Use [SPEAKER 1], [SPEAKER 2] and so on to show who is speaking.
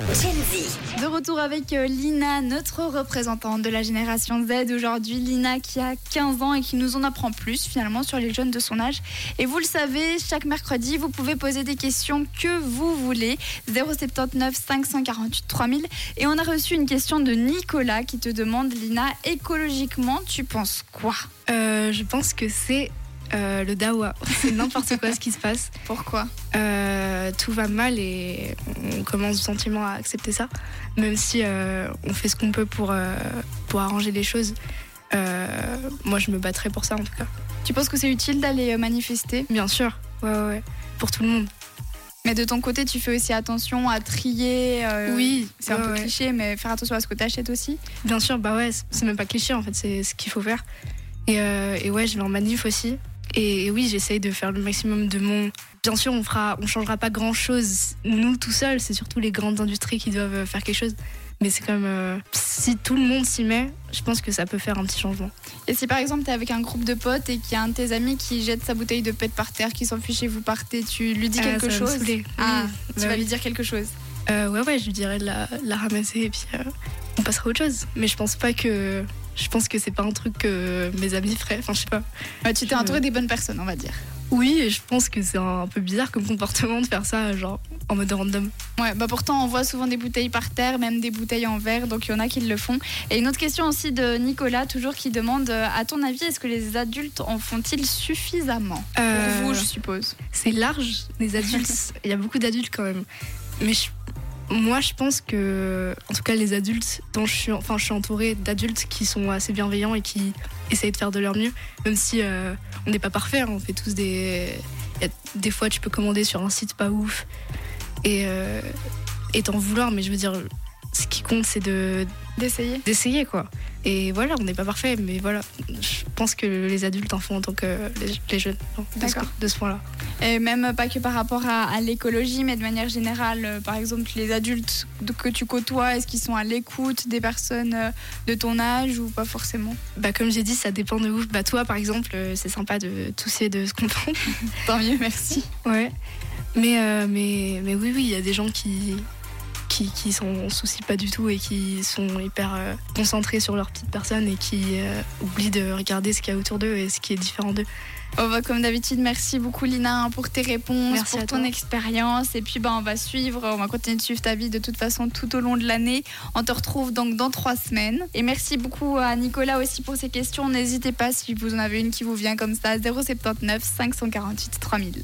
[SPEAKER 1] De retour avec euh, Lina, notre représentante de la génération Z aujourd'hui. Lina qui a 15 ans et qui nous en apprend plus finalement sur les jeunes de son âge. Et vous le savez, chaque mercredi, vous pouvez poser des questions que vous voulez. 079 548 3000. Et on a reçu une question de Nicolas qui te demande, Lina, écologiquement, tu penses quoi?
[SPEAKER 2] Euh, je pense que c'est euh, le dawa. C'est n'importe quoi ce qui se passe.
[SPEAKER 1] Pourquoi?
[SPEAKER 2] Euh, tout va mal et on commence gentiment à accepter ça, même si euh, on fait ce qu'on peut pour, pour arranger les choses. Moi, je me battrai pour ça en tout cas.
[SPEAKER 1] Tu penses que c'est utile d'aller manifester?
[SPEAKER 2] Bien sûr, ouais, ouais, ouais. pour tout le monde.
[SPEAKER 1] Mais de ton côté, tu fais aussi attention à trier. euh,
[SPEAKER 2] oui,
[SPEAKER 1] C'est un peu
[SPEAKER 2] ouais.
[SPEAKER 1] cliché, mais faire attention à ce que tu achètes aussi?
[SPEAKER 2] Bien sûr, bah ouais, c'est- c'est même pas cliché en fait, c'est ce qu'il faut faire. Et, euh, et ouais, je vais en manif aussi. Et, oui, j'essaye de faire le maximum de mon. Bien sûr, on fera, on changera pas grand chose nous tout seuls. C'est surtout les grandes industries qui doivent faire quelque chose. Mais c'est comme euh, si tout le monde s'y met, je pense que ça peut faire un petit changement.
[SPEAKER 1] Et si par exemple tu es avec un groupe de potes et qu'il y a un de tes amis qui jette sa bouteille de pète par terre, qui s'enfuit et vous partez, tu lui dis
[SPEAKER 2] Ah,
[SPEAKER 1] quelque
[SPEAKER 2] ça va me
[SPEAKER 1] chose. Ah,
[SPEAKER 2] Oui,
[SPEAKER 1] tu
[SPEAKER 2] bah
[SPEAKER 1] vas
[SPEAKER 2] oui.
[SPEAKER 1] lui dire quelque chose.
[SPEAKER 2] Euh, ouais, ouais, je lui dirais de la, de la ramasser et puis euh, on passera à autre chose. Mais je pense pas que. Je pense que c'est pas un truc que mes amis feraient. Enfin, je sais pas.
[SPEAKER 1] Ouais, tu t'es entouré des bonnes personnes, on va dire.
[SPEAKER 2] Oui, et je pense que c'est un peu bizarre comme comportement de faire ça, genre en mode random.
[SPEAKER 1] Ouais, bah pourtant on voit souvent des bouteilles par terre, même des bouteilles en verre, donc il y en a qui le font. Et une autre question aussi de Nicolas, toujours qui demande, euh, à ton avis, est-ce que les adultes en font-ils suffisamment?
[SPEAKER 2] Euh,
[SPEAKER 1] Pour vous, je suppose.
[SPEAKER 2] C'est large, les adultes. Il y a beaucoup d'adultes quand même. Mais je- moi, je pense que, en tout cas, les adultes, dont je suis, enfin, je suis entourée d'adultes qui sont assez bienveillants et qui essayent de faire de leur mieux, même si euh, on n'est pas parfait. hein, on fait tous des. y a des fois, tu peux commander sur un site pas ouf et, euh, et t'en vouloir, mais je veux dire, ce qui compte, c'est de
[SPEAKER 1] D'essayer
[SPEAKER 2] d'essayer quoi. Et voilà, on n'est pas parfait, mais voilà, je pense que les adultes en font autant que les, les jeunes non, de ce,
[SPEAKER 1] D'accord.
[SPEAKER 2] de ce point-là.
[SPEAKER 1] Et même pas que par rapport à, à l'écologie, mais de manière générale, euh, par exemple, les adultes que tu côtoies, est-ce qu'ils sont à l'écoute des personnes euh, de ton âge ou pas forcément?
[SPEAKER 2] Bah comme j'ai dit, ça dépend de ouf. Bah toi par exemple, euh, c'est sympa de tousser de se comprendre.
[SPEAKER 1] Tant mieux, merci.
[SPEAKER 2] Ouais. Mais, euh, mais, mais oui, oui, il y a des gens qui, qui, qui s'en soucient pas du tout et qui sont hyper euh, concentrés sur leur petite personne et qui euh, oublient de regarder ce qu'il y a autour d'eux et ce qui est différent d'eux.
[SPEAKER 1] Oh, bah, comme d'habitude, merci beaucoup Lina hein, pour tes réponses,
[SPEAKER 2] Merci
[SPEAKER 1] pour ton expérience. Et puis bah, on va suivre, on va continuer de suivre ta vie de toute façon tout au long de l'année. On te retrouve donc dans trois semaines. Et merci beaucoup à Nicolas aussi pour ses questions. N'hésitez pas si vous en avez une qui vous vient comme ça, 079 548 3000.